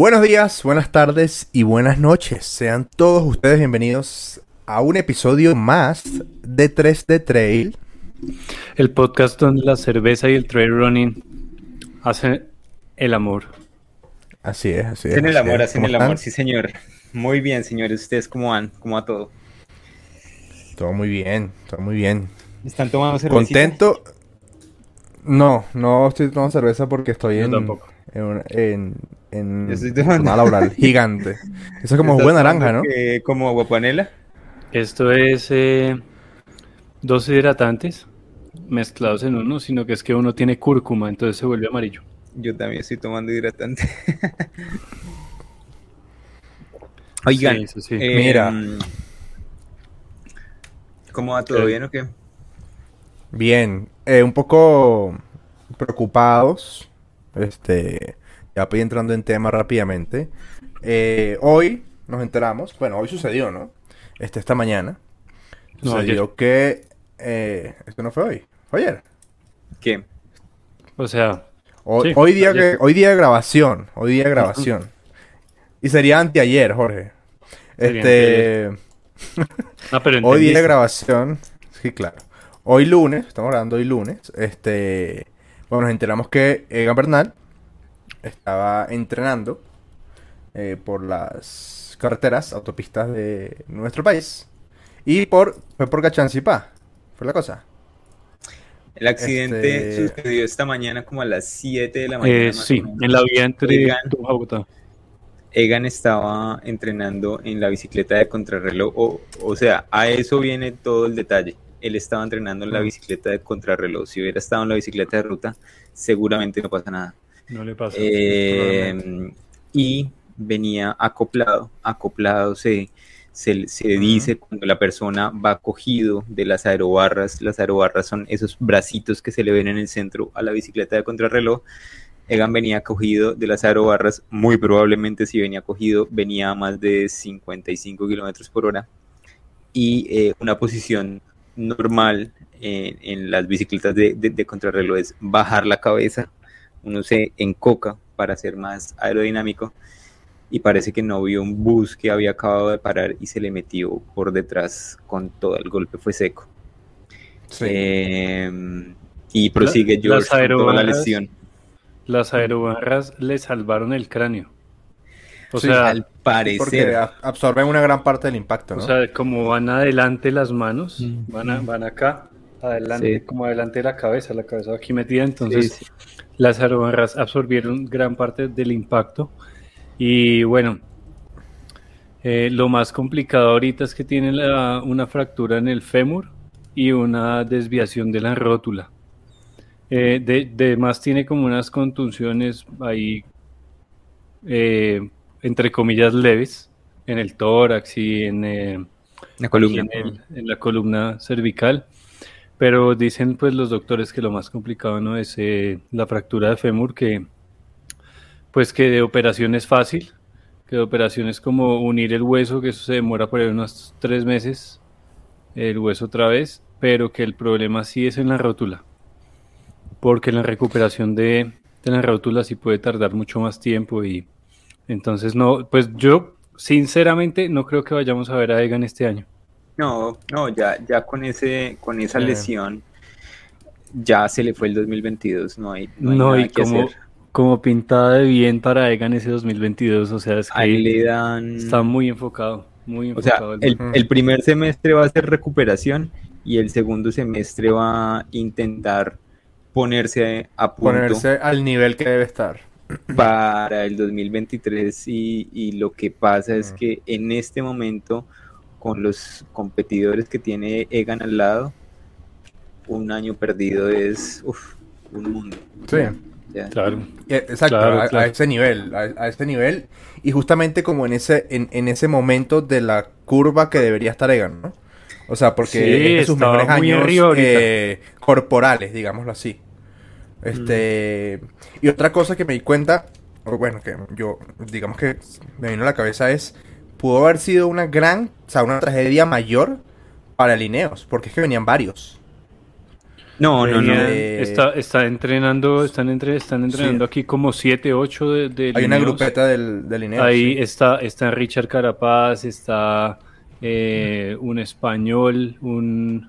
Buenos días, buenas tardes y buenas noches. Sean todos ustedes bienvenidos a un episodio más de 3D Trail. El podcast donde la cerveza y el trail running hacen el amor. Así es, así es. Hacen el así amor, es. hacen ¿Cómo el están? amor, sí señor. Muy bien, señores. ¿Ustedes cómo van? ¿Cómo va todo? Todo muy bien, todo muy bien. ¿Están tomando cervecita? ¿Contento? No, no estoy tomando cerveza porque estoy Yo en, tampoco. en, en, en jornada laboral gigante. Eso es como ¿Estás jugo de naranja, ¿no? que- ¿Como agua panela? Esto es eh, dos hidratantes mezclados en uno, sino que es que uno tiene cúrcuma, entonces se vuelve amarillo. Yo también estoy tomando hidratante. Oigan, Sí, eso sí. eh, Mira. ¿Cómo va todo ¿Qué? bien o qué? Bien, eh, un poco preocupados. Este, ya voy entrando en tema rápidamente. Eh, hoy nos enteramos, bueno, hoy sucedió, ¿no? Este, esta mañana. No, Sucedió que, eh, esto no fue hoy, fue ayer. ¿Qué? O sea, Hoy, Sí, hoy día ayer. que, hoy día de grabación, hoy día de grabación. Y sería anteayer, Jorge. Este, ah, pero hoy día de grabación, sí, claro. Hoy lunes, estamos grabando hoy lunes, este, bueno, nos enteramos que Egan Bernal estaba entrenando eh, por las carreteras, autopistas de nuestro país. Y por, fue por Cachancipá, fue la cosa. El accidente Este- sucedió esta mañana como a las 7 de la mañana. Eh, más sí, o menos. en la vía entre Bogotá. Egan estaba entrenando en la bicicleta de contrarreloj, o, o sea, a eso viene todo el detalle. Él estaba entrenando en la bicicleta de contrarreloj. Si hubiera estado en la bicicleta de ruta, seguramente no pasa nada. No le pasa. Eh, y venía acoplado. Acoplado se, se, se dice cuando la persona va cogido de las aerobarras. Las aerobarras son esos bracitos que se le ven en el centro a la bicicleta de contrarreloj. Egan venía cogido de las aerobarras, muy probablemente si venía cogido, venía a más de 55 kilómetros por hora. Y eh, una posición normal en, en las bicicletas de, de, de contrarreloj es bajar la cabeza, uno se encoca para ser más aerodinámico y parece que no vio un bus que había acabado de parar y se le metió por detrás con todo el golpe, fue seco. Sí. Eh, y prosigue La- George las con toda la lesión. Las aerobarras le salvaron el cráneo. O Sí, sea, Al porque parecer, a- absorben una gran parte del impacto, ¿no? o sea, como van adelante las manos, Mm. van, a- van acá, adelante, Sí. como adelante de la cabeza, la cabeza va aquí metida, entonces Sí, sí. Las aerobarras absorbieron gran parte del impacto. Y bueno, eh, lo más complicado ahorita es que tiene la- una fractura en el fémur y una desviación de la rótula. Eh, de, de más tiene como unas contusiones ahí, eh, entre comillas, leves, en el tórax y en, eh, la columna. y en, el- en la columna cervical. Pero dicen pues los doctores que lo más complicado no es eh, la fractura de fémur, que pues que de operación es fácil, que de operación es como unir el hueso, que eso se demora por ahí unos tres meses, el hueso otra vez, pero que el problema sí es en la rótula, porque la recuperación de, de la rótula sí puede tardar mucho más tiempo y entonces no, pues yo sinceramente no creo que vayamos a ver a Egan este año. No, no, ya, ya con ese, con esa Sí. lesión, ya se le fue el 2022, no hay, no hay No, nada y que como, hacer. como pintada de bien para Egan ese 2022, o sea, es que Ahí le dan, está muy enfocado, muy o sea, enfocado. el- el primer semestre va a ser recuperación y el segundo semestre va a intentar ponerse a punto Ponerse al nivel que debe estar. para el 2023 y, y lo que pasa es Mm. que en este momento con los competidores que tiene Egan al lado, un año perdido es uf, un mundo. Sí. Claro. Eh, Exacto, Claro, a, ese nivel, a, a ese nivel. Y justamente como en ese, en, en ese momento de la curva que debería estar Egan, ¿no? O sea, porque Sí, es de sus mejores años eh, corporales, digámoslo así. Este. Y otra cosa que me di cuenta, o bueno, que yo, digamos que me vino a la cabeza es. Pudo haber sido una gran, o sea, una tragedia mayor para Lineos, porque es que venían varios. No, no, no. Eh, está, está entrenando, están, entre, están entrenando aquí como 7, 8 de, de Hay una Lineos. grupeta del, del Ineos, Ahí sí. está, está Richard Carapaz, está eh, un español, un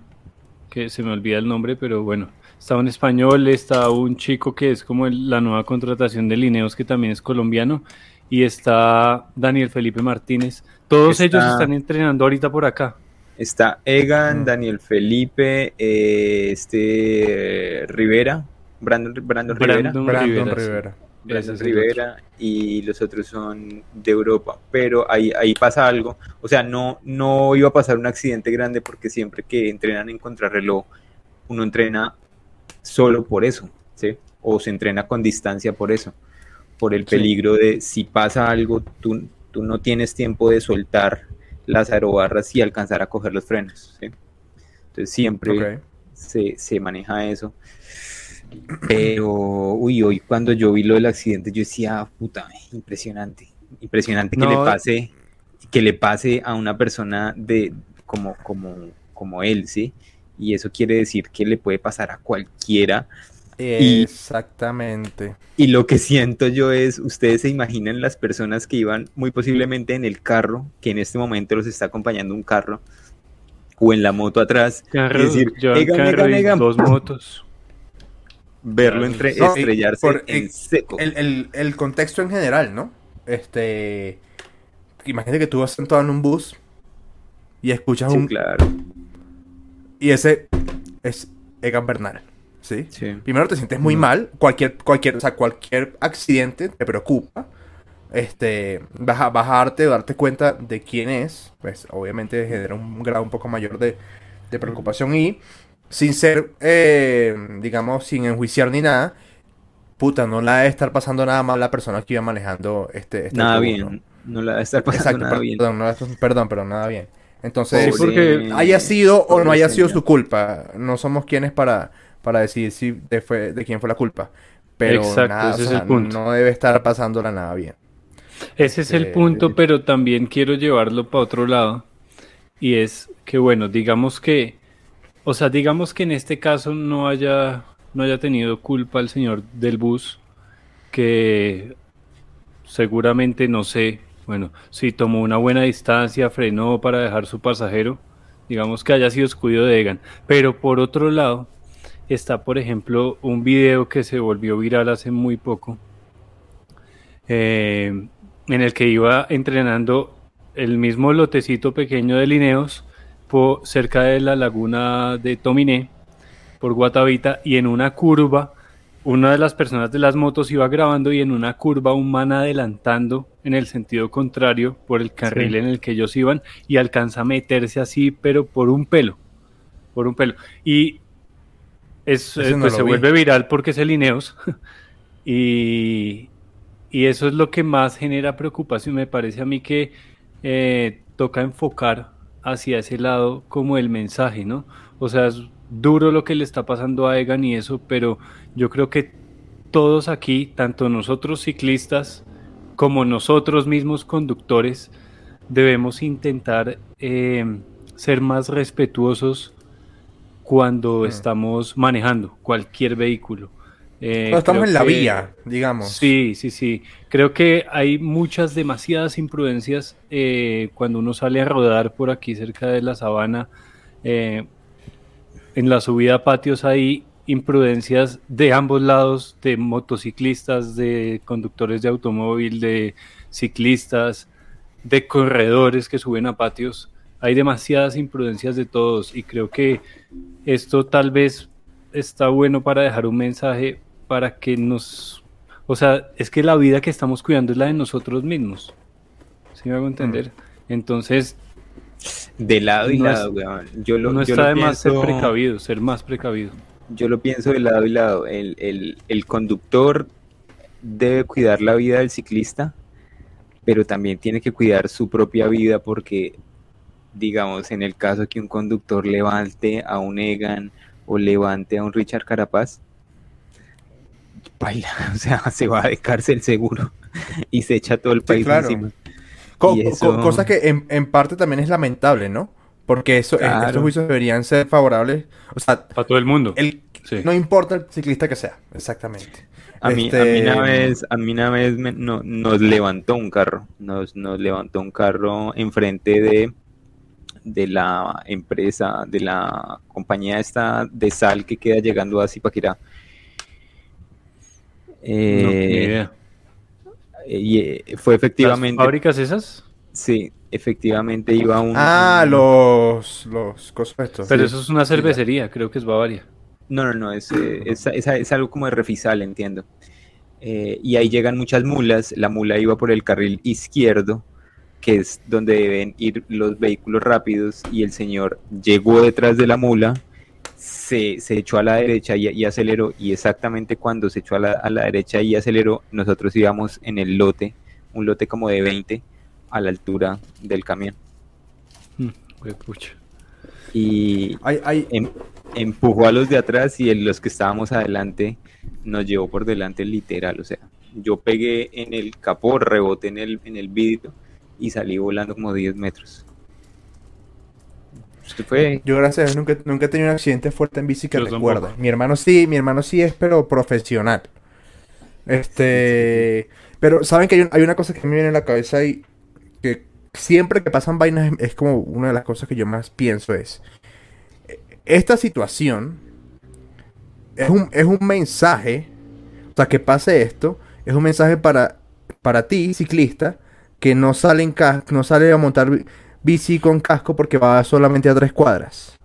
que se me olvida el nombre, pero bueno, está un español, está un chico que es como el- la nueva contratación de Lineos, que también es colombiano, y está Daniel Felipe Martínez. Todos Está- ellos están entrenando ahorita por acá. Está Egan. Daniel Felipe, eh, este Rivera, Brandon, Brandon Rivera. Brandon Brandon Rivera, sí. Rivera. Brandon es el Rivera y los otros son de Europa, pero ahí, ahí pasa algo, o sea, no, no iba a pasar un accidente grande porque siempre que entrenan en contrarreloj, uno entrena solo por eso, ¿sí? O se entrena con distancia por eso, por el Sí. peligro de si pasa algo, tú, tú no tienes tiempo de soltar las aerobarras y alcanzar a coger los frenos, ¿sí? Entonces siempre se, se maneja eso. Pero, uy, hoy cuando yo vi lo del accidente, yo decía, puta, impresionante, impresionante que le pase, que le pase a una persona de como, como, como él, ¿sí? Y eso quiere decir que le puede pasar a cualquiera. Y- Exactamente. Y lo que siento yo es, ustedes se imaginan las personas que iban muy posiblemente en el carro, que en este momento los está acompañando un carro, o en la moto atrás, Carro, y decir, llevan "Egan, carro Egan, y Egan". dos motos. verlo entre, No, estrellarse por- en seco. El, el- el contexto en general, ¿no? Este. Imagínate que tú vas sentado en un bus y escuchas Sí, un. claro. Y ese es Egan Bernal. ¿Sí? Sí. Primero te sientes muy Mm. mal. Cualquier, cualquier, o sea, cualquier accidente te preocupa. Este. Vas a, vas a darte, darte cuenta de quién es. Pues obviamente genera un grado un poco mayor de, de preocupación. Y sin ser, eh, digamos, sin enjuiciar ni nada. Puta, no la debe estar pasando nada mal la persona que iba manejando este. este Nada autobús, bien. ¿no? No la a estar pasando Exacto, nada per- bien. perdón, no la- perdón, pero nada bien. Entonces, Sí, porque haya sido o no haya sido su culpa. No somos quienes para, para decidir si de, fue, de quién fue la culpa. Pero Exacto, nada, ese o es sea, el punto. no debe estar pasándola nada bien. Ese es el Este, punto, pero también quiero llevarlo para otro lado. Y es que, bueno, digamos que, o sea, digamos que en este caso no haya, no haya tenido culpa el señor del bus, que seguramente, no sé, bueno, si tomó una buena distancia, frenó para dejar su pasajero, digamos que haya sido descuido de Egan. Pero por otro lado, está, por ejemplo, un video que se volvió viral hace muy poco, eh, en el que iba entrenando el mismo lotecito pequeño de Lineos por, cerca de la laguna de Tominé, por Guatavita, y en una curva, una de las personas de las motos iba grabando y en una curva un man adelantando en el sentido contrario por el carril Sí. en el que ellos iban y alcanza a meterse así, pero por un pelo, por un pelo. Y es, eh, no pues se vi. vuelve viral porque es el Lineos. y, y eso es lo que más genera preocupación. Me parece a mí que eh, toca enfocar hacia ese lado como el mensaje, ¿no? O sea, es duro lo que le está pasando a Egan y eso, pero yo creo que todos aquí, tanto nosotros ciclistas como nosotros mismos conductores, debemos intentar eh, ser más respetuosos cuando Mm. estamos manejando cualquier vehículo. Eh, Cuando estamos en la que- vía, digamos. Sí, sí, sí. Creo que hay muchas, demasiadas imprudencias eh, cuando uno sale a rodar por aquí cerca de la sabana. eh, en la subida a patios hay imprudencias de ambos lados, de motociclistas, de conductores de automóvil, de ciclistas, de corredores que suben a patios. Hay demasiadas imprudencias de todos y creo que esto tal vez está bueno para dejar un mensaje para que nos... O sea, es que la vida que estamos cuidando es la de nosotros mismos. ¿Sí me hago entender? Entonces, De lado y No es- lado, weón. Yo lo, no yo está lo de más ser precavido, ser más precavido. Yo lo pienso de lado y lado. El, el- el conductor debe cuidar la vida del ciclista, pero también tiene que cuidar su propia vida porque, digamos, en el caso que un conductor levante a un Egan o levante a un Richard Carapaz, baila, o sea, se va de cárcel seguro y se echa todo el país claro. encima. Co- co- cosa que en, en parte también es lamentable, ¿no? Porque eso, Claro. estos juicios deberían ser favorables. O sea, Para todo el mundo. el, Sí. No importa el ciclista que sea, exactamente. A mí, Este, a mí una vez, a mí una vez me- no- nos levantó un carro, nos, nos levantó un carro enfrente de, de la empresa, de la compañía esta de sal que queda llegando a Zipaquirá. No, Eh, ni idea. y eh, fue ¿Las efectivamente, fábricas esas? sí, efectivamente iba un... Ah, un- los, los cosas estos. Pero sí. eso es una cervecería, creo que es Bavaria. No, no, no, es, eh, es, es- es algo como de refisal, entiendo. Eh, y ahí llegan muchas mulas, la mula iba por el carril izquierdo, que es donde deben ir los vehículos rápidos, y el señor llegó detrás de la mula, se, se echó a la derecha y, y aceleró, y exactamente cuando se echó a la, a la derecha y aceleró, nosotros íbamos en el lote, un lote como de 20, a la altura del camión. Mm. Y, Hay, hay, em- empujó a los de atrás y en los que estábamos adelante nos llevó por delante literal, o sea, yo pegué en el capó, reboté en el, en el vidrio y salí volando como 10 metros. Esto fue, Yo, gracias a Dios, nunca, nunca he tenido un accidente fuerte en bici que Yo recuerde. tampoco. Mi hermano sí, mi hermano sí es, pero profesional. Este. Pero, ¿saben que hay, un- hay una cosa que me viene en la cabeza y que siempre que pasan vainas es, como una de las cosas que yo más pienso es. eh, Esta situación es un, es un mensaje. O sea, que pase esto, es un mensaje para, para ti, ciclista, que no sale, en no sale a montar bi- bici con casco porque va solamente a tres cuadras.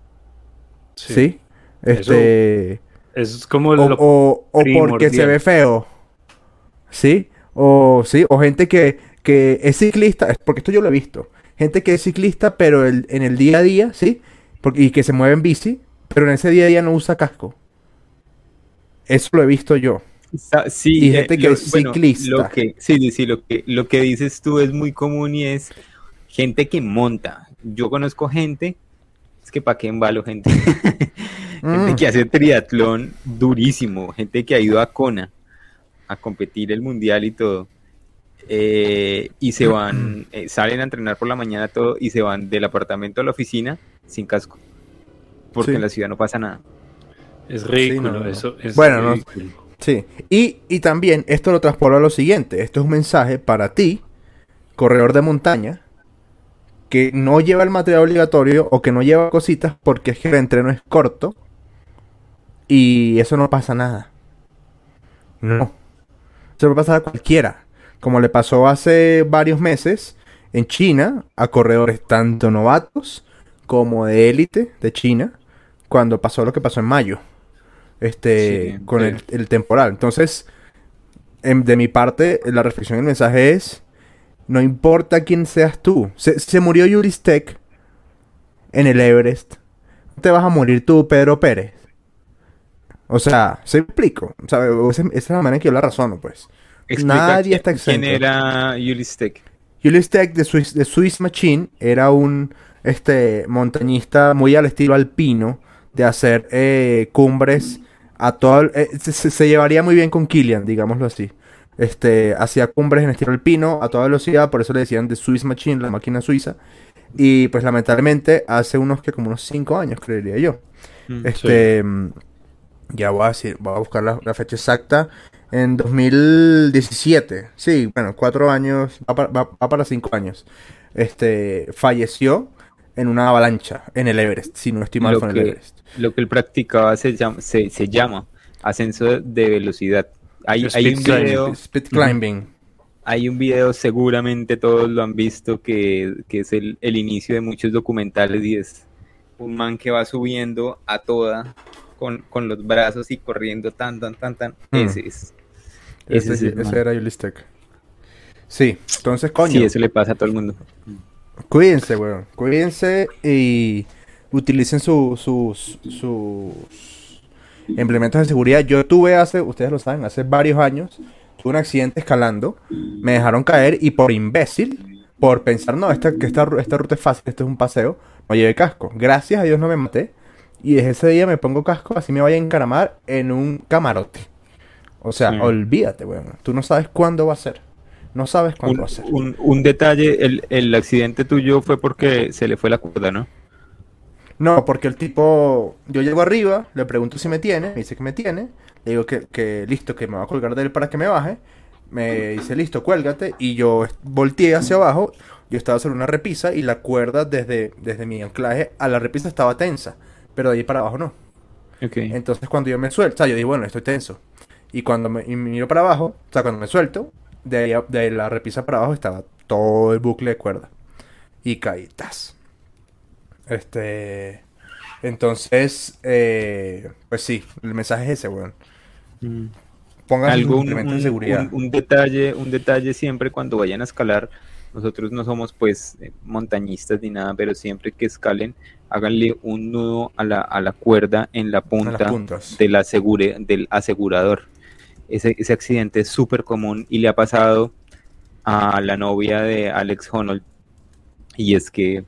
¿Sí? Este. Es como O, lo o- o porque se ve feo. ¿Sí? O sí, o gente que, que es ciclista, porque esto yo lo he visto. Gente que es ciclista, pero el- en el día a día, ¿sí? Porque, y que se mueve en bici, pero en ese día a día no usa casco. Eso lo he visto yo. Sa- sí, y gente que es ciclista. lo que, sí, sí, lo que, lo que dices tú es muy común y es gente que monta. Yo conozco gente, es que para qué embalo gente. Gente Mm. que hace triatlón durísimo, gente que ha ido a Kona a competir el mundial y todo. eh, y se van, eh, salen a entrenar por la mañana todo y se van del apartamento a la oficina sin casco. Porque Sí. en la ciudad no pasa nada. es ridículo, no, no. eso es Bueno, no-. Sí. Y, y también esto lo transporta a lo siguiente. Esto es un mensaje para ti, corredor de montaña, que no lleva el material obligatorio o que no lleva cositas porque es que el entreno es corto y eso no pasa nada. No. Eso puede pasar a cualquiera. Como le pasó hace varios meses en China a corredores tanto novatos como de élite de China cuando pasó lo que pasó en mayo este Sí, con el, el temporal. Entonces, em, de mi parte, la reflexión y el mensaje es, no importa quién seas tú. Se, se murió Yuris Tech en el Everest. Te vas a morir tú, Pedro Pérez. O sea, se explico. O sea, esa, esa es la manera en que yo la razono, pues. Explica Nadie quién- está ¿Quién exento. era Ulistek? Julius Tech de Swiss, de Swiss Machine era un este montañista muy al estilo alpino de hacer eh, cumbres a todo eh, se, llevaría muy bien con Killian, digámoslo así. Este hacía cumbres en estilo alpino a toda velocidad, por eso le decían de Swiss Machine, la máquina suiza. Y pues lamentablemente hace unos que como unos 5 años, creería yo. Mm, Este, mm, ya voy a decir, voy a buscar la, la fecha exacta. En 2017, sí, bueno, cuatro años, va para, va- va para cinco años. Este, falleció en una avalancha en el Everest, si no estoy mal que- el Everest. Lo que él practicaba se llama, se, se llama ascenso de velocidad. Hay, un climbing. video, Speed climbing. hay un video, seguramente todos lo han visto, que, que es el, el inicio de muchos documentales y es un man que va subiendo a toda con, con los brazos y corriendo tan, tan, tan, tan. Mm. Ese es. Ese Ese, es ese era. Sí, entonces, coño, Sí, eso le pasa a todo el mundo. Cuídense, weón. Cuídense y utilicen su- sus, sus implementos de seguridad. Yo tuve hace, ustedes lo saben, hace varios años, tuve un accidente escalando, me dejaron caer y por imbécil, por pensar, no, esta, que esta, esta ruta es fácil, esto es un paseo, no llevé casco. Gracias a Dios no me maté. Y desde ese día me pongo casco, así me voy a encaramar en un camarote. O sea, Sí. olvídate, weón. Tú no sabes cuándo va a ser. No sabes cuándo ser. un- un detalle, el, el accidente tuyo fue porque se le fue la cuerda, ¿no? No, porque el tipo, yo llego arriba, le pregunto si me tiene, me dice que me tiene, le digo que, que listo, que me va a colgar de él para que me baje, me dice listo, cuélgate, y yo volteé hacia abajo, yo estaba sobre una repisa y la cuerda desde, desde mi anclaje a la repisa estaba tensa, pero de ahí para abajo no. Entonces cuando yo me suelto, o sea, yo digo, bueno, estoy tenso. Y cuando me, y miro para abajo, o sea, cuando me suelto, de, ahí a- de la repisa para abajo estaba todo el bucle de cuerda. Y caí, tas. Este... Entonces, eh, pues sí, el mensaje es ese, weón. Mm. Pongan Algo, un, de seguridad. un- un detalle, un detalle siempre cuando vayan a escalar, nosotros no somos pues eh, montañistas ni nada, pero siempre que escalen, háganle un nudo a la, a la cuerda en la punta puntas. del, asegure, del asegurador. Ese, ese accidente es súper común y le ha pasado a la novia de Alex Honnold. Y es que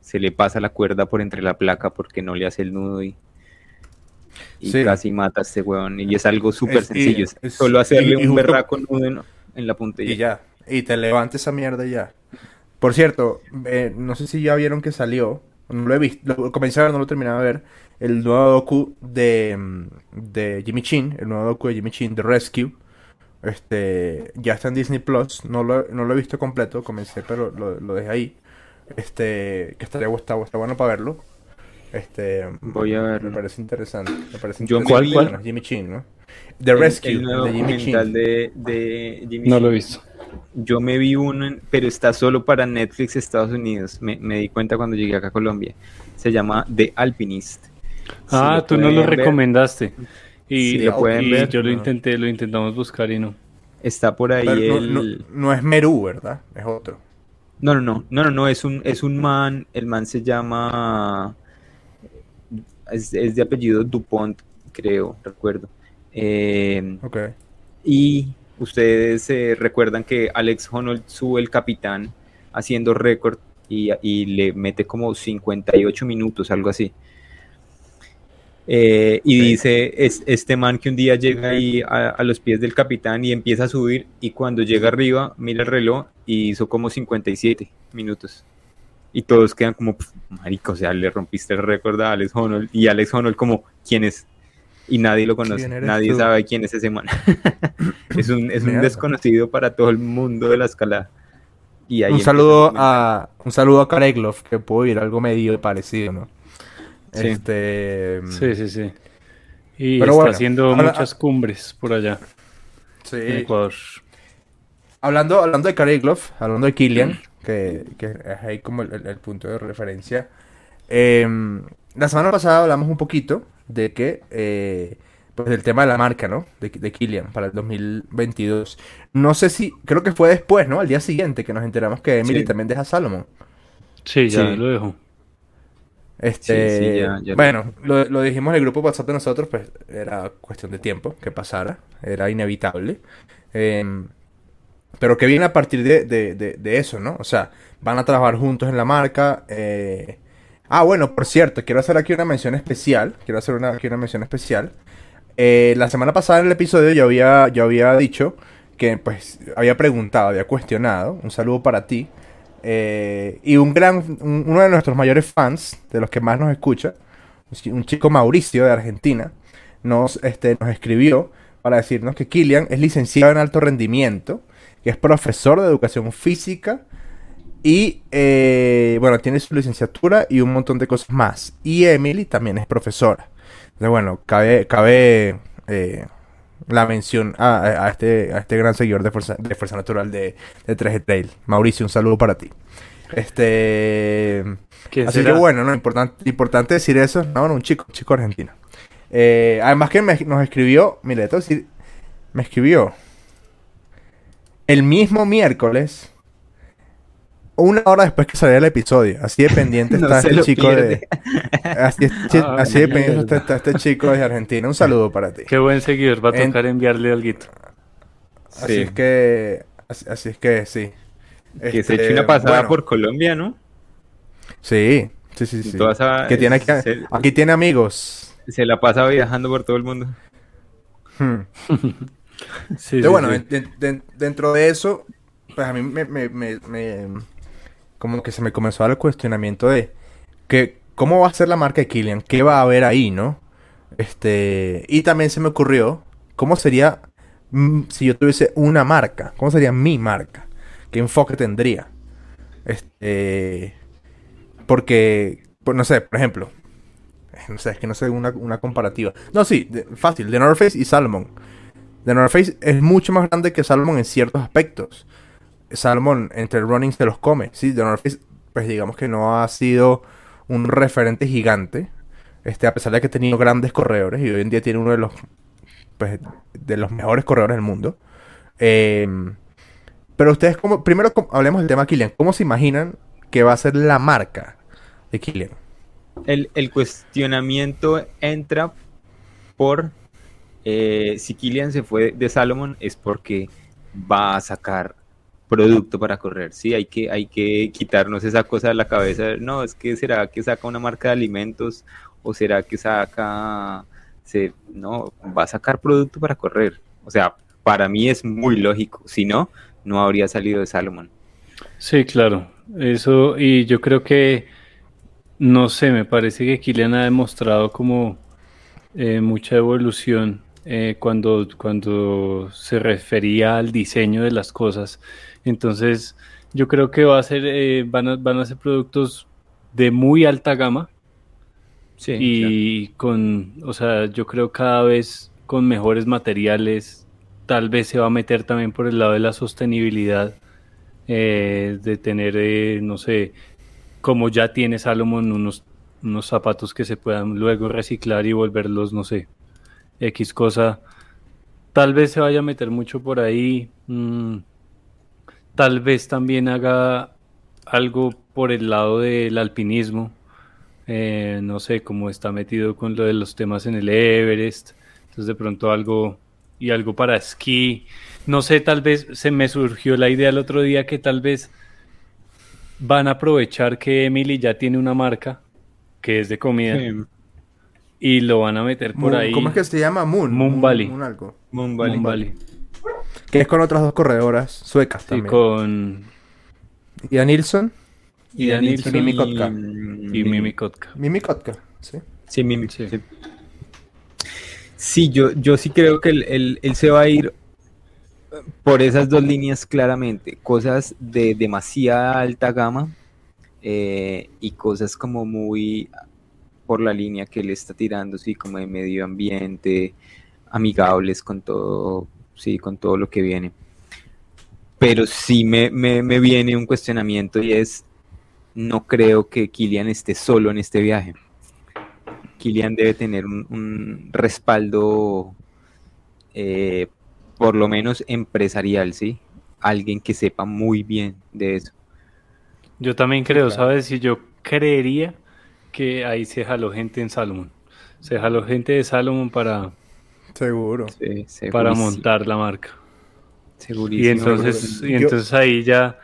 se le pasa la cuerda por entre la placa porque no le hace el nudo y, y Sí. casi mata a este huevón. Y es algo súper sencillo. Es es- solo hacerle y- y un justo- berraco nudo en, en la puntilla. Y ya. Y te levantes esa mierda y ya. Por cierto, eh, no sé si ya vieron que salió. No lo he visto. Lo comencé a ver, no lo terminaba de ver. El nuevo docu de, mm, de Jimmy Chin. El nuevo docu de Jimmy Chin, The Rescue. Este, ya está en Disney Plus. No lo, no lo he visto completo. Comencé, pero lo, lo dejé ahí. Este, que estaría está, está bueno para verlo. Este, Voy a me verlo. parece interesante. Me parece Yo- interesante. ¿cuál, cuál? Jimmy Chin, ¿no? The Rescue el nuevo de Jimmy Chin. documental de, de Jimmy No Chin. lo he visto. Yo me vi uno, en- pero está solo para Netflix Estados Unidos. Me, me di cuenta cuando llegué acá a Colombia. Se llama The Alpinist. Ah, tú nos lo ver, recomendaste. Y, Si lo pueden y ver, yo lo no. intenté, lo intentamos buscar y no. Está por ahí Pero no, el... no- no es Merú, ¿verdad? Es otro. No, no, no, no, no, no, es un, es un man, el man se llama, es, es de apellido Dupont, creo, recuerdo. Eh, Ok. y ustedes eh, recuerdan que Alex Honnold sube el capitán haciendo récord y, y le mete como 58 minutos, algo así. Eh, y dice, es este man que un día llega ahí a, a los pies del capitán y empieza a subir y cuando llega arriba mira el reloj y hizo como 57 minutos. Y todos quedan como, "Pf, marico, o sea, le rompiste el récord a Alex Honnold y Alex Honnold como, ¿quién es? Y nadie lo conoce, ¿Quién eres nadie tú? sabe quién es ese man. es un, es un desconocido para todo el mundo de la escalada. Y ahí Un saludo a un saludo a Kareglov, que pudo ir algo medio parecido, ¿no? Sí. Este Sí, sí, sí. Y Pero está bueno, haciendo habla- muchas cumbres por allá, sí. en Ecuador. Hablando, hablando de Kareglov, hablando de Killian, que, que es ahí como el, el- el punto de referencia. em, la semana pasada hablamos un poquito de que eh, pues del tema de la marca, ¿no? De, de Killian para el 2022. No sé si, creo que fue después, ¿no? Al día siguiente que nos enteramos que Emily Sí. también deja Salomon. Sí, ya Sí. lo dejo. Este, Sí, sí, ya- ya bueno, lo, lo dijimos en el grupo WhatsApp de nosotros, pues era cuestión de tiempo que pasara, era inevitable. Em, pero que viene a partir de, de- de- de eso, ¿no? O sea, van a trabajar juntos en la marca. eh, Ah, bueno, por cierto, quiero hacer aquí una mención especial. Quiero hacer una, aquí una mención especial. Eh, la semana pasada en el episodio yo había, yo había dicho que pues había preguntado, había cuestionado. Un saludo para ti. Eh, y un gran, un- uno de nuestros mayores fans, de los que más nos escucha, un chi- un chico Mauricio de Argentina, nos, este, nos escribió para decirnos que Kilian es licenciado en alto rendimiento, que es profesor de educación física y, eh, bueno, tiene su licenciatura y un montón de cosas más. Y Emily también es profesora. Entonces, bueno, cabe, cabe eh, la mención a, a este, a este gran seguidor de Fuerza, de Fuerza Natural de, de 3G Trail. Mauricio, un saludo para ti. Este... ¿Qué Así será? que bueno, ¿no? Importante, importante decir eso. No, no, un chico, un chico argentino. Eh, además que me- nos escribió, mire, decir, me escribió el mismo miércoles, una hora después que saliera el episodio. Así de pendiente No está se este chico pierde. de... Así, es- Ah, así de pendiente está, está este chico de Argentina. Un saludo para ti. Qué buen seguidor, va a En- tocar enviarle algo. Así Sí. es que... Así, así es que sí. Que se Este, eche una pasada bueno, por Colombia, ¿no? Sí, sí, sí, sí. Esa- Que tiene aquí, se- aquí tiene amigos. Se la pasa viajando por todo el mundo. Hmm. Sí, Pero sí, bueno, sí. de- de- dentro de eso, pues a mí me, me- me- me- como que se me comenzó a dar el cuestionamiento de que ¿cómo va a ser la marca de Killian? ¿Qué va a haber ahí, no? Este, y también se me ocurrió, ¿cómo sería mm, si yo tuviese una marca? ¿Cómo sería mi marca? ¿Qué enfoque tendría? Este, porque, no sé, por ejemplo, no sé, es que no sé una, una comparativa. No, sí, fácil, The North Face y Salomon. The North Face es mucho más grande que Salomon en ciertos aspectos. Salomon entre running se los come. Sí, The North pues digamos que no ha sido un referente gigante. Este, a pesar de que ha tenido grandes corredores y hoy en día tiene uno de los pues, de los mejores corredores del mundo. Eh, pero ustedes como primero hablemos del tema Killian. ¿Cómo se imaginan que va a ser la marca de Killian? El, el cuestionamiento entra por eh, si Killian se fue de Salomon es porque va a sacar producto para correr. Sí, hay que, hay que quitarnos esa cosa de la cabeza. No, es que será que saca una marca de alimentos o será que saca, se, no, va a sacar producto para correr. O sea, para mí es muy lógico. Si no, no habría salido de Salomon. Sí, claro. Eso, y yo creo que, no sé, me parece que Kylian ha demostrado como eh, mucha evolución eh, cuando, cuando se refería al diseño de las cosas. Entonces, yo creo que va a ser, eh, van a, van a ser productos de muy alta gama Sí, y con, o sea, yo creo cada vez con mejores materiales, tal vez se va a meter también por el lado de la sostenibilidad, eh, de tener, eh, no sé, como ya tiene Salomon, unos, unos zapatos que se puedan luego reciclar y volverlos, no sé, X cosa. Tal vez se vaya a meter mucho por ahí. mm, tal vez también haga algo por el lado del alpinismo. Eh, no sé, cómo está metido con lo de los temas en el Everest. Entonces de pronto algo y algo para esquí. No sé, tal vez se me surgió la idea el otro día que tal vez van a aprovechar que Emily ya tiene una marca que es de comida Sí. y lo van a meter por Moon- ahí. ¿Cómo es que se llama? Moon. Moon Valley. Moon algo. Moon Moon Valley. Que es con otras dos corredoras suecas Sí, también. con Y a Nilsson y Dan Nilsson Mimi y, Kotka. y Mimi Kotka. Mimi Kotka. Sí. Sí, Mimi. Sí. Sí, Sí, yo, yo sí creo que él, él- él se va a ir por esas dos líneas claramente. Cosas de demasiada alta gama eh, y cosas como muy por la línea que él está tirando, sí, como de medio ambiente, amigables con todo, sí, con todo lo que viene. Pero sí me, me, me viene un cuestionamiento y es, no creo que Kilian esté solo en este viaje. Kilian debe tener un, un respaldo, eh, por lo menos empresarial, ¿sí? Alguien que sepa muy bien de eso. Yo también creo. ¿sabes? Y yo creería que ahí se jaló gente en Salomon. Se jaló gente de Salomon para, Seguro. Sí, para montar la marca. segurísimo. Y entonces, y Yo- entonces ahí ya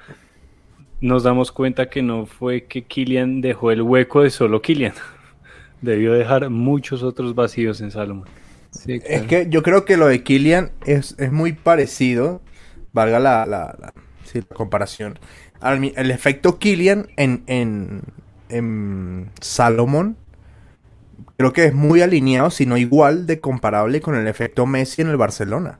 nos damos cuenta que no fue que Killian dejó el hueco de solo Killian. Debió dejar muchos otros vacíos en Salomon. Sí, Es que yo creo que lo de Killian es, es muy parecido, valga la, la, la- sí, la comparación, al el efecto Killian en, en, en Salomon. Creo que es muy alineado, si no igual de comparable con el efecto Messi en el Barcelona.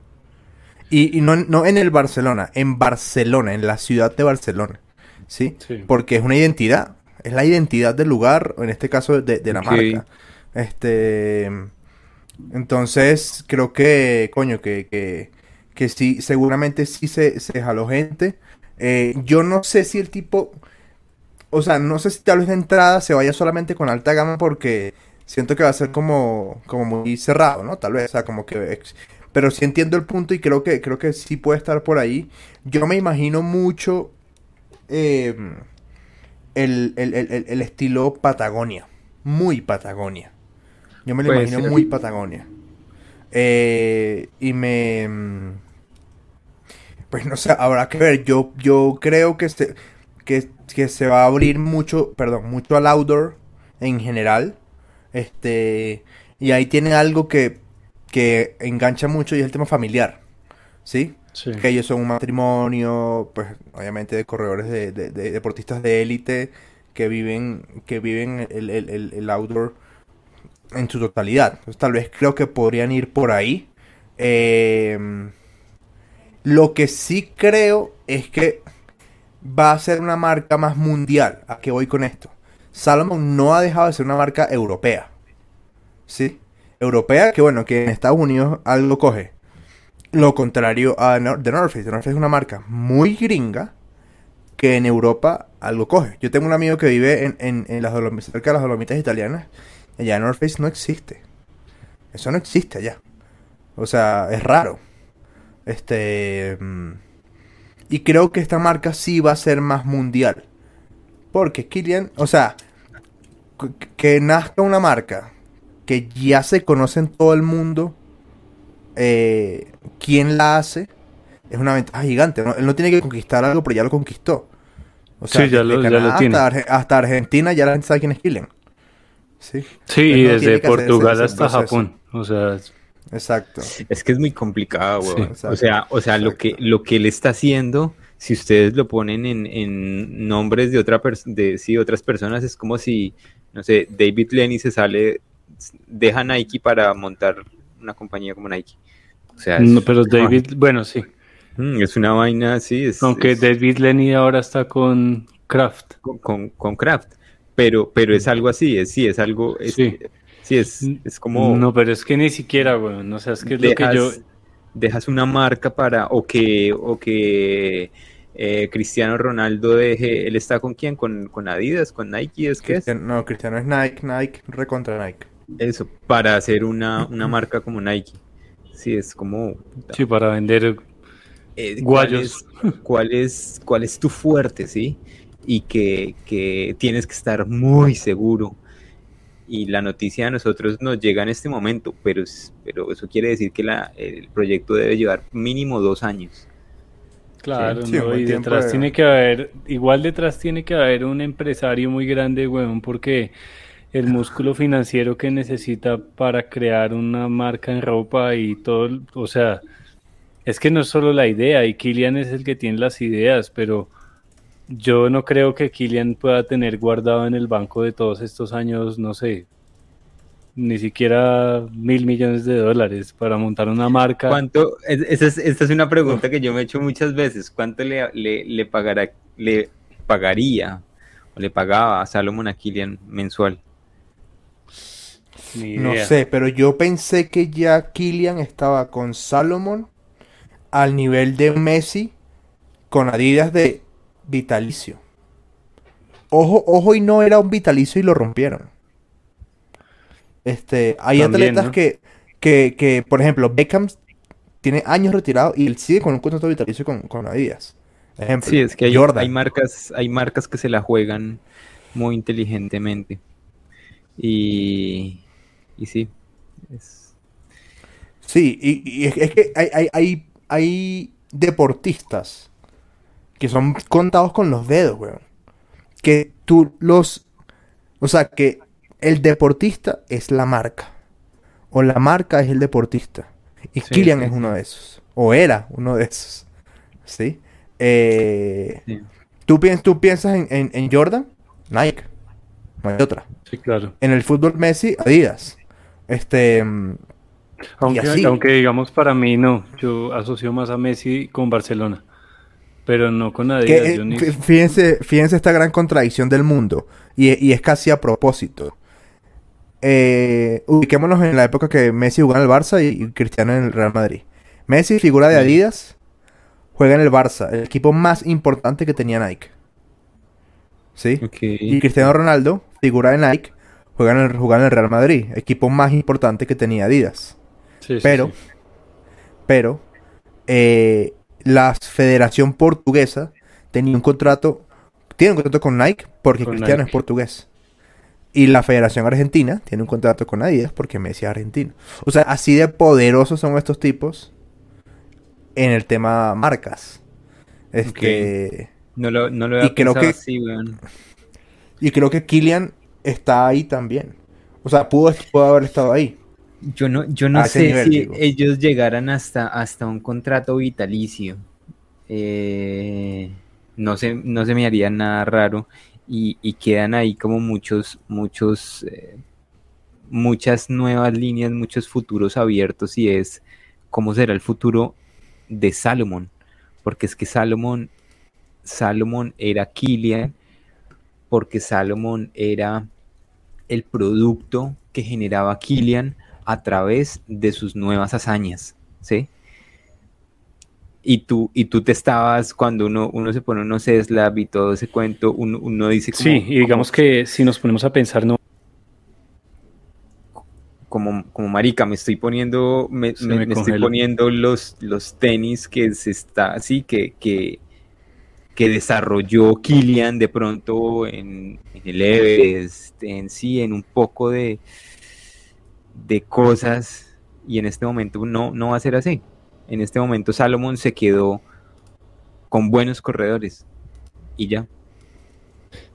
Y, y no, no en el Barcelona, en Barcelona, en la ciudad de Barcelona. ¿Sí? Sí. Porque es una identidad. Es la identidad del lugar, en este caso de, de la marca. Este. Entonces, creo que, coño, que, que, que sí, seguramente sí se, se jaló gente. Eh, yo no sé si el tipo. O sea, no sé si tal vez de entrada se vaya solamente con alta gama porque siento que va a ser como, como muy cerrado, ¿no? Tal vez, o sea, como que... Pero sí entiendo el punto y creo que, creo que sí puede estar por ahí. Yo me imagino mucho eh, el, el- el- el- estilo Patagonia. Muy Patagonia. Yo me lo Puede imagino muy Patagonia. Eh, y me... mm, Pues no sé, habrá que ver. Yo, yo creo que se, que, que se va a abrir mucho, perdón, mucho al outdoor en general. Este, y ahí tiene algo que, que engancha mucho y es el tema familiar. ¿Sí? Sí. Que ellos son un matrimonio, pues obviamente de corredores de, de- de deportistas de élite, que viven, que viven el, el, el, el outdoor en su totalidad. Entonces, tal vez creo que podrían ir por ahí. Eh, lo que sí creo es que va a ser una marca más mundial. ¿A qué voy con esto? Salomon no ha dejado de ser una marca europea. ¿Sí? Europea, que bueno, que en Estados Unidos algo coge. Lo contrario a The North Face. The North Face es una marca muy gringa que en Europa algo coge. Yo tengo un amigo que vive en, en, las cerca de las Dolomitas italianas. Allá North Face no existe. Eso no existe allá. O sea, es raro. Este. mm, Y creo que esta marca sí va a ser más mundial. Porque Kilian, o sea, que- nazca una marca que ya se conoce en todo el mundo. Eh, ¿Quién la hace? Es una ventaja gigante. ¿no? Él no tiene que conquistar algo, pero ya lo conquistó. O Sí, ya desde lo- ya Canadá lo tiene. Hasta, Arge- hasta Argentina ya la gente sabe quién es Kilian. Sí, Sí, y no desde Portugal ese hasta proceso. Japón. O sea, es- exacto. Es que es muy complicado, Sí, exacto, o sea, o sea, lo que, lo que él está haciendo, si ustedes lo ponen en, en nombres de otra de sí, otras personas, es como si, no sé, David Lenny se sale, deja Nike para montar una compañía como Nike. O sea, no, pero David, bueno, sí. Mm, es una vaina es, Aunque es David Lenny ahora está con Kraft. con, con, con Kraft. Pero, pero es algo así, es, sí, es algo, es, Sí. sí, es, es como... No, pero es que ni siquiera, weón. O sea, es que es lo que dejas, yo. dejas una marca para o que o que eh, Cristiano Ronaldo deje él está con quién con, con Adidas con Nike es que es no, Cristiano es Nike, Nike, recontra Nike. eso para hacer una, una marca como Nike sí es como Sí, para vender. eh, Guayos. ¿cuál es, cuál es cuál es tu fuerte sí y que, que tienes que estar muy seguro y la noticia a nosotros nos llega en este momento, pero, pero eso quiere decir que la, el proyecto debe llevar mínimo dos años. Claro, Sí, ¿no? Y detrás de- tiene que haber. Igual detrás tiene que haber un empresario muy grande, weón, porque el músculo financiero que necesita para crear una marca en ropa y todo. O sea, es que no es solo la idea, y Kilian es el que tiene las ideas, pero. Yo no creo que Kilian pueda tener guardado en el banco de todos estos años, no sé, ni siquiera mil millones de dólares para montar una marca. ¿Cuánto? es- Esa es, esta es una pregunta que yo me he hecho muchas veces. ¿Cuánto le, le, le pagará, le pagaría o le pagaba a Salomon a Killian mensual? No sé, pero yo pensé que ya Kylian estaba con Salomon al nivel de Messi con Adidas de vitalicio. Ojo, ojo y no era un vitalicio y lo rompieron. Este, hay También, atletas ¿no? que, que, que, por ejemplo, Beckham tiene años retirado y él sigue con un contrato vitalicio con, con Adidas. Ejemplo, Sí, es que hay, Jordan. hay marcas, hay marcas que se la juegan muy inteligentemente. Y, y sí, es- Sí, y, y es, es que hay, hay, hay, hay deportistas que son contados con los dedos, weón. Que tú los... O sea, que el deportista es la marca. O la marca es el deportista. Y Sí, Kylian sí, es uno de esos. O era uno de esos. ¿Sí? Eh, sí. ¿tú, piens- ¿Tú piensas en, en- en Jordan? Nike. No hay otra. Sí, claro. En el fútbol Messi, Adidas. Este... mm, Aunque, digamos para mí no, yo asocio más a Messi con Barcelona, pero no con Adidas. eh, yo ni- fí- fíjense, fíjense esta gran contradicción del mundo. Y, y es casi a propósito. Eh, ubiquémonos en la época que Messi jugaba en el Barça y, Cristiano en el Real Madrid. Messi, figura de. Adidas, juega en el Barça, el equipo más importante que tenía Nike. ¿Sí? Y Cristiano Ronaldo, figura de Nike, juega en el, juega en el Real Madrid, equipo más importante que tenía Adidas. Sí, sí, Pero, sí. pero, eh, la Federación Portuguesa tenía un contrato, tiene un contrato con Nike porque Con Cristiano Nike. es portugués. Y la Federación Argentina tiene un contrato con Adidas porque Messi es argentino. O sea, así de poderosos son estos tipos en el tema marcas. Este, No lo, no lo había y creo que- así. Y creo que Kylian está ahí también. O sea, pudo, pudo haber estado ahí. Yo no, yo no sé nivel, si digo. ellos llegaran hasta, hasta un contrato vitalicio. Eh, no, se, no se me haría nada raro. Y, quedan ahí como muchos, muchos, eh, muchas nuevas líneas, muchos futuros abiertos y es cómo será el futuro de Salomón, porque es que Salomón, Salomón era Killian, porque Salomón era el producto que generaba Killian a través de sus nuevas hazañas, ¿sí? Y tú, y tú te estabas, cuando uno, uno se pone unos slab y todo ese cuento, uno, uno dice como, Sí, y digamos que si nos ponemos a pensar, no, como, como marica, me estoy poniendo, me, Se me- me me estoy poniendo los, los tenis que se está, así que, que, que desarrolló Killian de pronto en, en el Everest, en sí, en un poco de, de cosas, y en este momento no, no va a ser así. En este momento Salomón se quedó con buenos corredores y ya.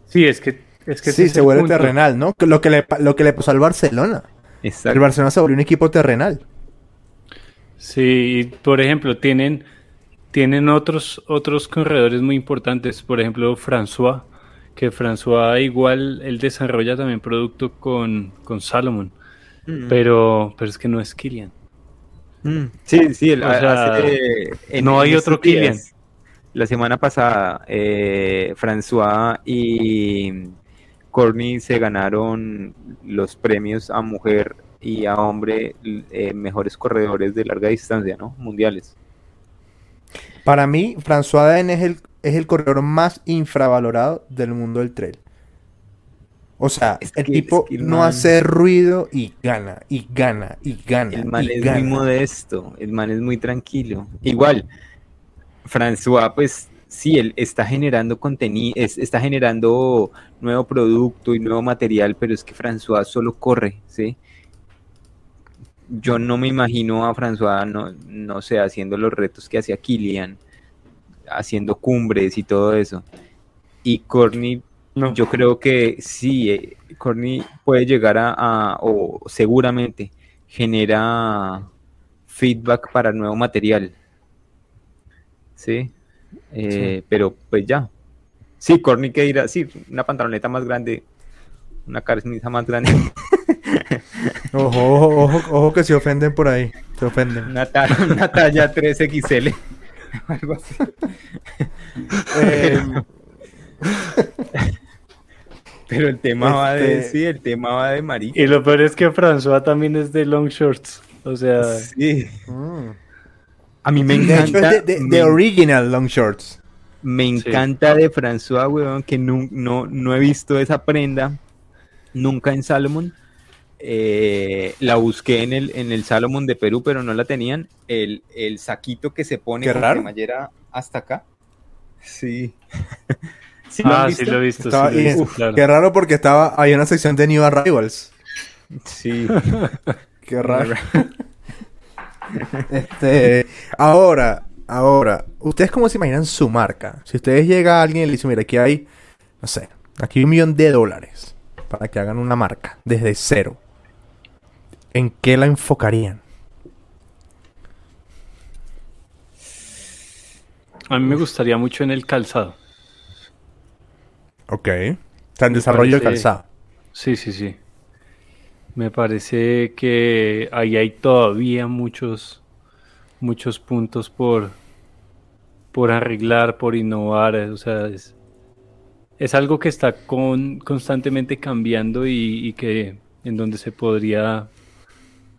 sí, es que es que sí, se el vuelve punto. terrenal, ¿no? Lo que, le, lo que le pasó al Barcelona. El. Barcelona se volvió un equipo terrenal. Sí, y, por ejemplo, tienen, tienen otros, otros corredores muy importantes, por ejemplo, François, que François igual él desarrolla también producto con, con Salomon, Mm. pero, pero es que no es Kylian. Mm, Sí, sí, el- O sea, hace- no hay otro días, La semana pasada, eh, François y Courtney se ganaron los premios a mujer y a hombre eh, mejores corredores de larga distancia, ¿no? Mundiales. Para mí, François Daen es el, es el corredor más infravalorado del mundo del trail. O sea, Es el que- tipo es que el no man- hace ruido y gana, y gana, y gana. El man y es gana. muy modesto, el man es muy tranquilo. Igual, François, pues sí, él está generando contenido, está generando nuevo producto y nuevo material, pero es que François solo corre, ¿sí? Yo no me imagino a François, no, no sé, haciendo los retos que hacía Kilian, haciendo cumbres y todo eso. Y Courtney No. yo creo que sí, eh, Courtney puede llegar a, a- o seguramente genera feedback para nuevo material. Sí, Eh, pero pues ya. Sí, Courtney que dirá, sí, una pantaloneta más grande, una camisa más grande, Ojo, ojo, ojo, ojo que se ofenden por ahí. Se ofenden. una, ta- una talla 3XL. Algo así. Eh, Pero el tema va de, Este- sí, el tema va de marica. Y lo peor es que François también es de long shorts, o sea, Sí. mm. A mí me encanta. de, de- me- de original long shorts. Me encanta de François, weón, que nu- no, no he visto esa prenda nunca en Salomon. Eh, la busqué en el, en el Salomon de Perú, pero no la tenían. El, el saquito que se pone Qué con raro. hasta acá. Sí. ¿Sí lo han ah, sí lo he visto, Estaba- sí lo he y- visto, uf, claro. Qué raro porque estaba hay una sección de New Arrivals. Sí. Qué raro. Este, ahora, ahora, ¿ustedes cómo se imaginan su marca? Si ustedes llega a alguien y le dice, mira, aquí hay, no sé, aquí hay un millón de dólares para que hagan una marca desde cero. ¿En qué la enfocarían? A mí me gustaría mucho en el calzado. Ok. Sea, en Me desarrollo de parece- calzado. Sí, sí, sí. Me parece que ahí hay todavía muchos, muchos puntos por, por arreglar, por innovar. O sea, es, es algo que está con, constantemente cambiando y, y que en donde se podría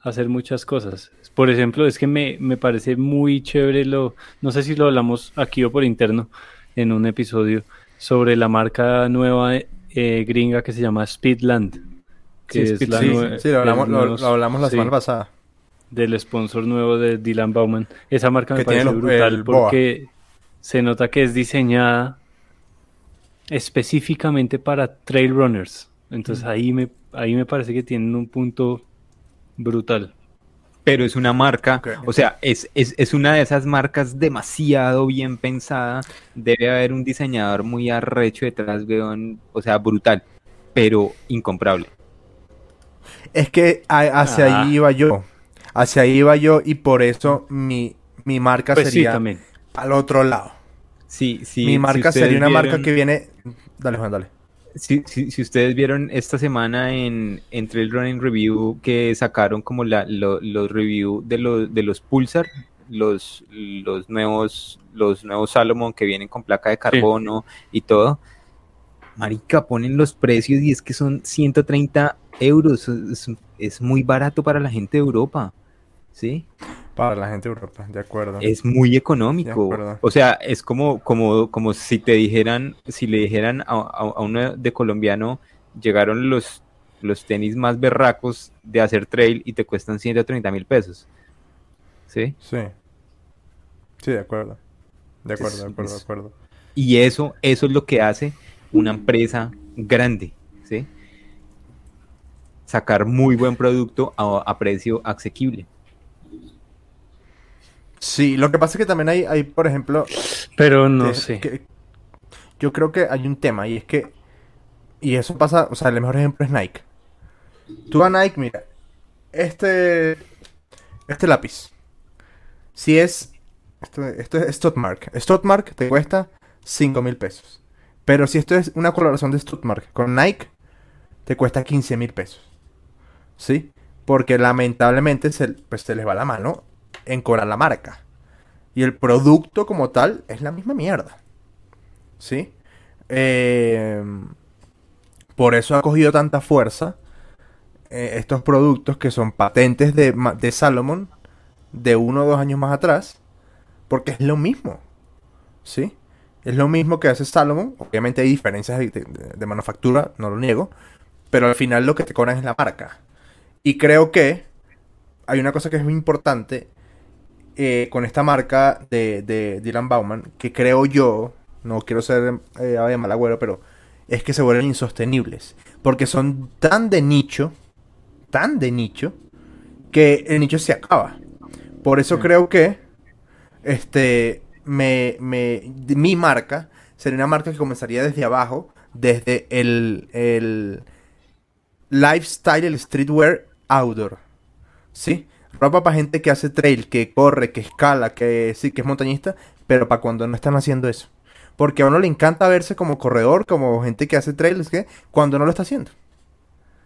hacer muchas cosas. Por ejemplo, es que me, me parece muy chévere lo, no sé si lo hablamos aquí o por interno en un episodio sobre la marca nueva eh, gringa que se llama Speedland. Que Sí, es Speed- la Sí, sí, lo hablamos, lo- hablamos la semana pasada. del sponsor nuevo de Dylan Bauman. Esa marca me Que tiene parece brutal el BOA. porque se nota que es diseñada específicamente para trail runners. Entonces ahí me ahí me parece que tienen un punto brutal. Pero es una marca, o sea, es, es, es una de esas marcas demasiado bien pensada. Debe haber un diseñador muy arrecho detrás, weón, o sea, brutal, pero incomparable. Es que a- hacia Ah. ahí iba yo. Hacia ahí iba yo y por eso mi, mi marca Pues sería al otro lado. Sí, sí. mi marca sería una marca que viene... Dale, Juan, dale. Si, si, si ustedes vieron esta semana en, entre el Running Review que sacaron como la, lo- los review de los, de los Pulsar, los, los nuevos, los nuevos Salomon que vienen con placa de carbono y todo. Marica, ponen los precios y es que son 130 euros. Es, es muy barato para la gente de Europa. ¿Sí? Para la gente de Europa, de acuerdo. Es muy económico. O sea, es como, como, como si te dijeran, si le dijeran a, a, a uno de colombiano, llegaron los, los tenis más berracos de hacer trail y te cuestan 130 mil pesos. ¿Sí? Sí. Sí, de acuerdo. De acuerdo, Es- de acuerdo, de acuerdo. Y eso, eso es lo que hace una empresa grande. ¿Sí? Sacar muy buen producto a, a precio asequible. Sí, lo que pasa es que también hay, hay por ejemplo, Pero no sé. que- yo creo que hay un tema y es que, y eso pasa, o sea, el mejor ejemplo es Nike. Tú a Nike, mira, este, este lápiz, si es, esto, esto es Stottmark, Stottmark te cuesta 5 mil pesos. Pero si esto es una colaboración de Stottmark con Nike, te cuesta 15 mil pesos. ¿Sí? Porque lamentablemente se, pues, se les va la mano en cobrar la marca. Y el producto como tal es la misma mierda. ¿Sí? Eh, por eso ha cogido tanta fuerza eh, estos productos que son patentes de, de Salomon de uno o dos años más atrás. Porque es lo mismo. ¿Sí? Es lo mismo que hace Salomon. Obviamente hay diferencias de, de- de manufactura, no lo niego. Pero al final lo que te cobran es la marca. Y creo que hay una cosa que es muy importante eh, con esta marca de, de Dylan Bauman, que creo yo, no quiero ser eh, de mal agüero, pero es que se vuelven insostenibles. Porque son tan de nicho, tan de nicho, que el nicho se acaba. Por eso creo que este me, me, mi marca sería una marca que comenzaría desde abajo, desde el, el lifestyle, el streetwear outdoor. ¿Sí? Ropa para gente que hace trail, que corre, que escala, que sí, que es montañista, pero para cuando no están haciendo eso. Porque a uno le encanta verse como corredor, como gente que hace trail, es que cuando no lo está haciendo.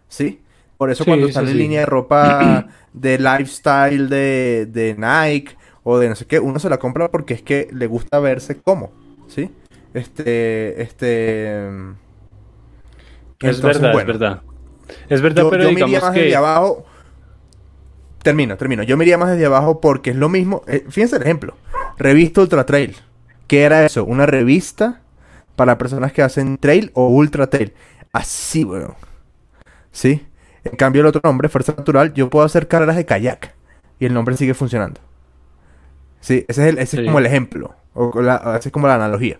¿Sí? Por eso Sí, cuando sí, sale sí. línea de ropa de lifestyle de, de Nike o de no sé qué, uno se la compra porque es que le gusta verse como, ¿sí? Este, este... Es verdad, bueno, es verdad. Es verdad, yo, pero yo me iría digamos más que... abajo. Termino, termino. Yo me iría más desde abajo porque es lo mismo. eh, fíjense el ejemplo. Revista Ultra Trail. ¿Qué era eso? Una revista para personas que hacen trail o ultra trail. Así, weón. ¿Sí? En cambio, el otro nombre, Fuerza Natural, yo puedo hacer carreras de kayak. Y el nombre sigue funcionando. Sí, ese es, el- ese Sí. es como el ejemplo. O la, esa es como la analogía.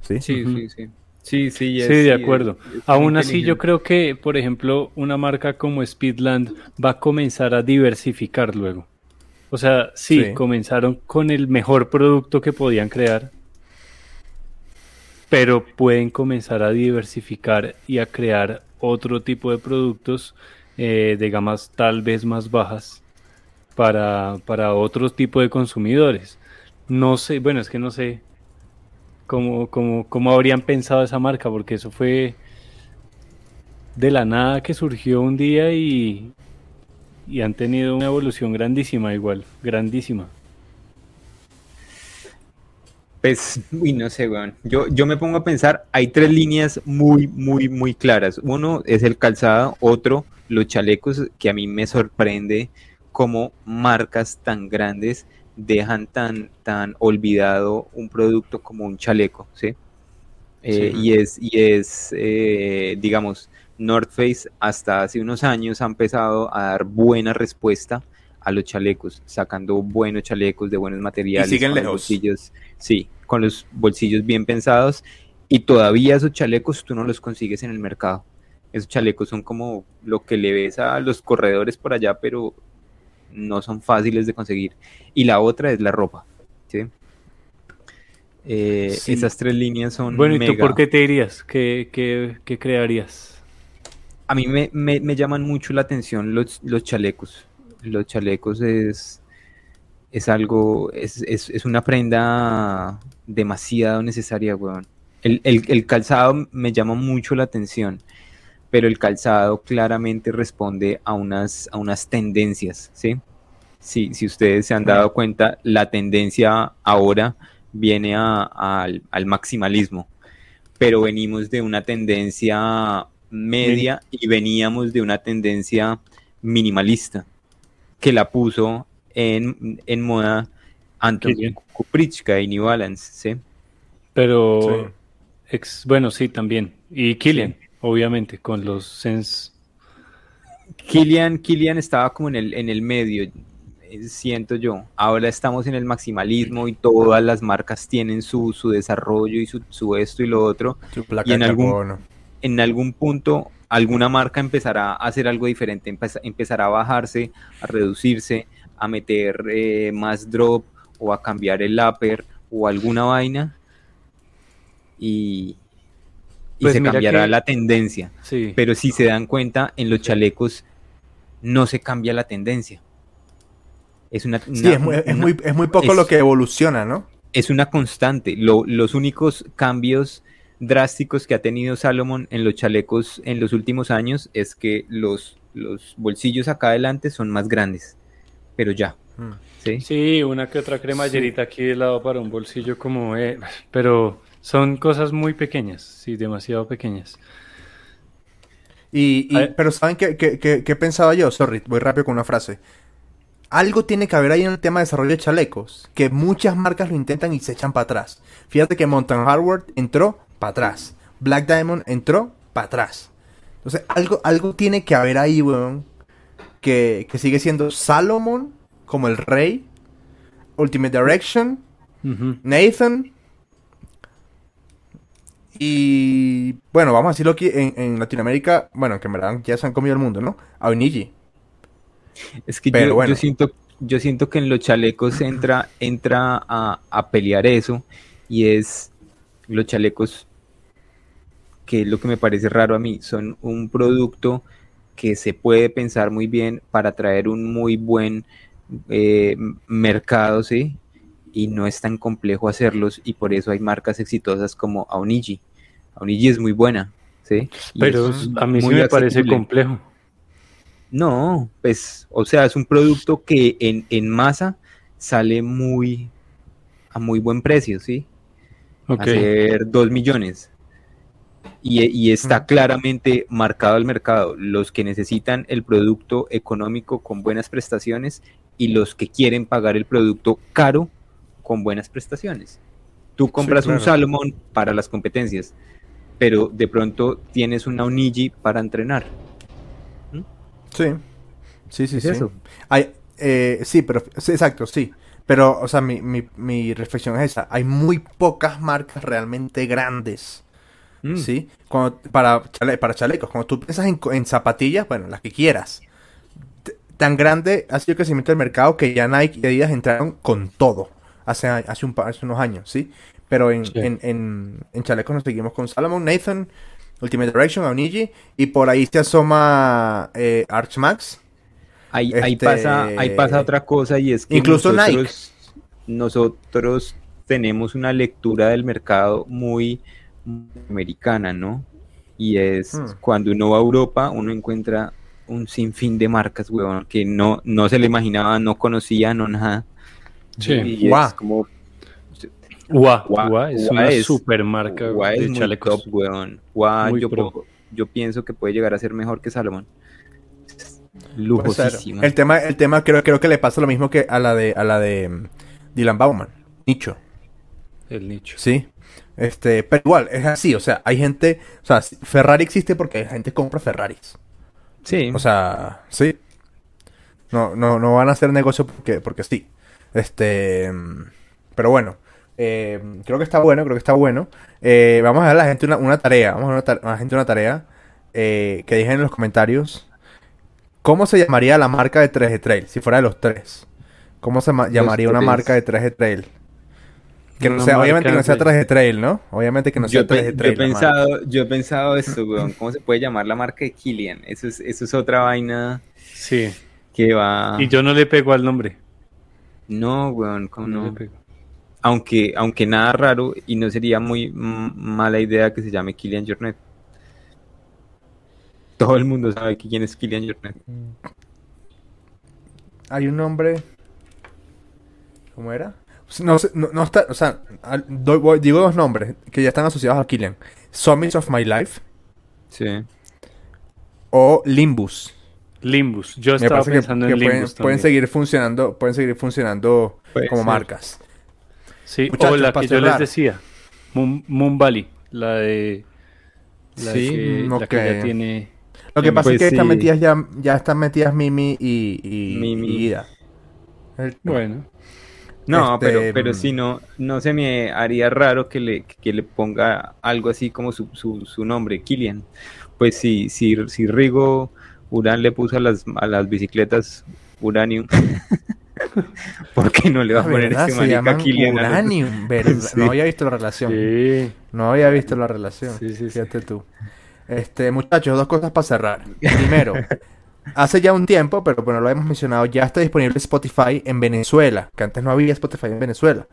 ¿Sí? Sí, sí, sí. Sí, sí, Sí, de acuerdo. Aún así, yo creo que, por ejemplo, una marca como Speedland va a comenzar a diversificar luego. O sea, sí, Sí. comenzaron con el mejor producto que podían crear, pero pueden comenzar a diversificar y a crear otro tipo de productos eh, de gamas tal vez más bajas para, para otro tipo de consumidores. No sé, bueno, es que no sé cómo, cómo, habrían pensado esa marca, porque eso fue de la nada que surgió un día y, y han tenido una evolución grandísima igual, grandísima. Pues, uy, no sé, weón. Yo, yo me pongo a pensar, hay tres líneas muy, muy, muy claras. Uno es el calzado, otro, los chalecos, que a mí me sorprende cómo marcas tan grandes dejan tan, tan olvidado un producto como un chaleco, ¿sí? Eh, Sí. Y es, y es eh, digamos, North Face hasta hace unos años ha empezado a dar buena respuesta a los chalecos, sacando buenos chalecos de buenos materiales, siguen con los lejos. bolsillos, sí, con los bolsillos bien pensados, y todavía esos chalecos tú no los consigues en el mercado. Esos chalecos son como lo que le ves a los corredores por allá, pero no son fáciles de conseguir. Y la otra es la ropa, ¿sí? Eh, Sí. Esas tres líneas son Bueno, ¿y tú por qué te dirías? ¿Qué, qué, qué crearías? A mí me, me- me llaman mucho la atención los, los chalecos. Los chalecos es, es algo, es, es, es una prenda demasiado necesaria, weón. El, el- el calzado me llama mucho la atención, pero el calzado claramente responde a unas, a unas tendencias, ¿sí? Si, si ustedes se han dado cuenta, la tendencia ahora viene a- al, al maximalismo, pero venimos de una tendencia media y veníamos de una tendencia minimalista que la puso en, en moda Anton Killian. Kuprichka y New Balance, ¿sí? Pero, Sí. ex- bueno, sí, también. Y Killian, obviamente, con los Sense. Kilian, Kilian estaba como en el, en el medio, eh, siento yo. Ahora estamos en el maximalismo y todas las marcas tienen su, su desarrollo y su, su esto y lo otro. Su placa Y en algún- carbono. En algún punto, alguna marca empezará a hacer algo diferente, empeza- empezará a bajarse, a reducirse, a meter eh, más drop o a cambiar el upper o alguna vaina y, y Pues se cambiará que- la tendencia. Sí. Pero si se dan cuenta, en los chalecos no se cambia la tendencia. Es una, Sí, es muy, es una- muy, es muy poco es- lo que evoluciona, ¿no? es una constante. Lo- los únicos cambios drásticos que ha tenido Salomon en los chalecos en los últimos años es que los, los bolsillos acá adelante son más grandes. Pero ya, Mm. ¿sí? Sí, una que otra cremallerita aquí de lado para un bolsillo como... eh, pero son cosas muy pequeñas, sí, demasiado pequeñas. Y, y- pero ¿saben qué, qué- qué- qué pensaba yo? Sorry, voy rápido con una frase. Algo tiene que haber ahí en el tema de desarrollo de chalecos, que muchas marcas lo intentan y se echan para atrás. Fíjate que Mountain Hardware entró para atrás. Black Diamond entró para atrás. Entonces, algo, algo tiene que haber ahí, weón, que, que sigue siendo Salomon como el rey, Ultimate Direction. Nathan. Y bueno, vamos a decirlo aquí en, en Latinoamérica, bueno, que en verdad ya se han comido el mundo, ¿no? A Onigi. Es que Pero yo, bueno. yo siento, yo siento que en los chalecos entra, entra a, a pelear eso y es los chalecos, que es lo que me parece raro a mí, son un producto que se puede pensar muy bien para traer un muy buen eh, mercado, ¿sí? Y no es tan complejo hacerlos y por eso hay marcas exitosas como Aoniji. Aoniji es muy buena, ¿sí? Y Pero a mí sí me parece complejo. No, pues, o sea, es un producto que en, en masa sale muy a muy buen precio, ¿sí? Ok. Hacer 2 millones. Y, y está Mm. claramente marcado el mercado. Los que necesitan el producto económico con buenas prestaciones y los que quieren pagar el producto caro con buenas prestaciones. Tú compras un claro. Salomon para las competencias, pero de pronto tienes una Onigi para entrenar. Sí. Sí, sí, Es sí. eso. Hay, eh, sí, pero sí, exacto, sí. Pero, o sea, mi, mi, mi reflexión es esa. Hay muy pocas marcas realmente grandes. Mm. ¿Sí? Cuando, para, chale- para chalecos. Cuando tú piensas en, zapatillas, bueno, las que quieras. Tan grande ha sido el crecimiento del mercado que ya Nike y Adidas entraron con todo. Hace, hace, un, hace unos años, ¿sí? Pero en, Sí. en, en, en chalecos nos seguimos con Salomon, Nathan, Ultimate Direction, Aoniji. Y por ahí se asoma eh, Arch Max. Ahí, ahí Este- pasa, ahí pasa otra cosa y es que Incluso nosotros, nosotros tenemos una lectura del mercado muy americana, ¿no? Y es Hmm. cuando uno va a Europa, uno encuentra un sinfín de marcas, weón, que no, no se le imaginaba, no conocía, no nada. Sí. Y es como Ua, Ua- Ua es Ua una es- super marca Guau es de muy chalecos. top, weón. Guau, Muy yo, yo pienso que puede llegar a ser mejor que Salomón. Lujosísima. El tema, el tema creo, creo que le pasa lo mismo que a la de, a la de mm, Dylan Bauman. Nicho. El nicho. Sí. Este, pero igual, es así, o sea, hay gente, o sea, Ferrari existe porque la gente compra Ferraris. Sí. O sea, sí. No, no, no van a hacer negocio porque, porque sí. Este, mm, pero bueno, eh, creo que está bueno, creo que está bueno. Eh, vamos a dar a la gente una, una tarea, vamos a dar a la gente una tarea eh, que dejen en los comentarios cómo se llamaría la marca de 3G Trail si fuera de los tres. ¿Cómo se ma- llamaría una tres. marca de 3G Trail? Que no sea, obviamente que no sea de- 3G Trail, ¿no? Obviamente que no sea yo, pe- 3G yo Trail. he la marca. pensado, yo he pensado esto, weón. ¿Cómo se puede llamar la marca de Killian? Eso es, eso es otra vaina Sí. que va. Y yo no le pego al nombre. No, weón, ¿cómo No le no? pego. Aunque, aunque nada raro y no sería muy mm, mala idea que se llame Killian Jornet. Todo el mundo sabe que quién es Killian Jornet. Hay un nombre. ¿Cómo era? No, sé, no, no está. O sea, doy- voy- digo dos nombres que ya están asociados a Killian: Summits of My Life Sí. o Limbus. Limbus. Yo estaba que, pensando que en pueden, Limbus pueden también. seguir funcionando, pueden seguir funcionando Puede como ser. marcas. Sí, Muchachos, o la que yo les decía, Moon, Moon Valley, la de... La, Sí, que, la que ya ok. tiene... Lo que pasa es pues que están sí. metidas ya, ya están metidas Mimi y, y, Mimi. y Ida. Bueno, No, Este, pero, pero mm. sí, no, no se me haría raro que le, que le ponga algo así como su, su, su nombre, Killian. Pues si, si, si Rigo Urán le puso a las, a las bicicletas Uranium, ¿por qué no le va a Ah, poner ¿verdad? este Se marica Uranium, ¿verdad? Sí. No había visto la relación. sí. No había visto la relación. Sí, sí, sí. Fíjate tú. Este, muchachos, dos cosas para cerrar. Primero, hace ya un tiempo, pero bueno, lo hemos mencionado, ya está disponible Spotify en Venezuela, que antes no había Spotify en Venezuela.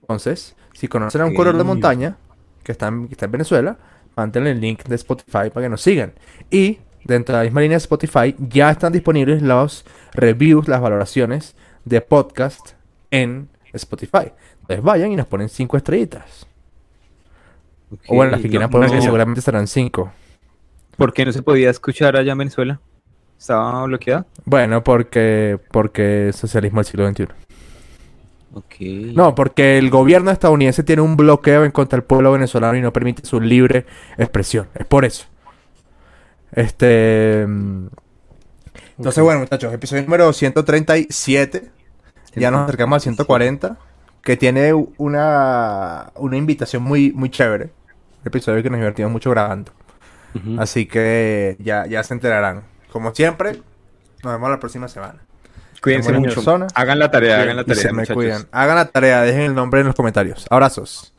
Entonces, si conocen a un corredor de montaña que está, en, que está en Venezuela, mándenle el link de Spotify para que nos sigan. Y dentro de la misma línea de Spotify ya están disponibles los reviews, las valoraciones de podcast en Spotify. Entonces vayan y nos ponen cinco estrellitas. O bueno, las que no- quieran poner, no- seguramente serán cinco. ¿Por qué no se podía escuchar allá en Venezuela? ¿Estaba bloqueada? Bueno, porque porque socialismo del siglo XXI. Ok. No, porque el gobierno estadounidense tiene un bloqueo en contra del pueblo venezolano y no permite su libre expresión. Es por eso. Este. mm, Entonces, bueno, muchachos, episodio número 137. Ya nos acercamos al 140. Que tiene una, una invitación muy, muy chévere. Un episodio que nos divertimos mucho grabando. Así que ya, ya se enterarán. Como siempre, nos vemos la próxima semana. Cuídense mucho. persona. Hagan la tarea, hagan la Y tarea, se me cuidan. Hagan la tarea, dejen el nombre en los comentarios. Abrazos.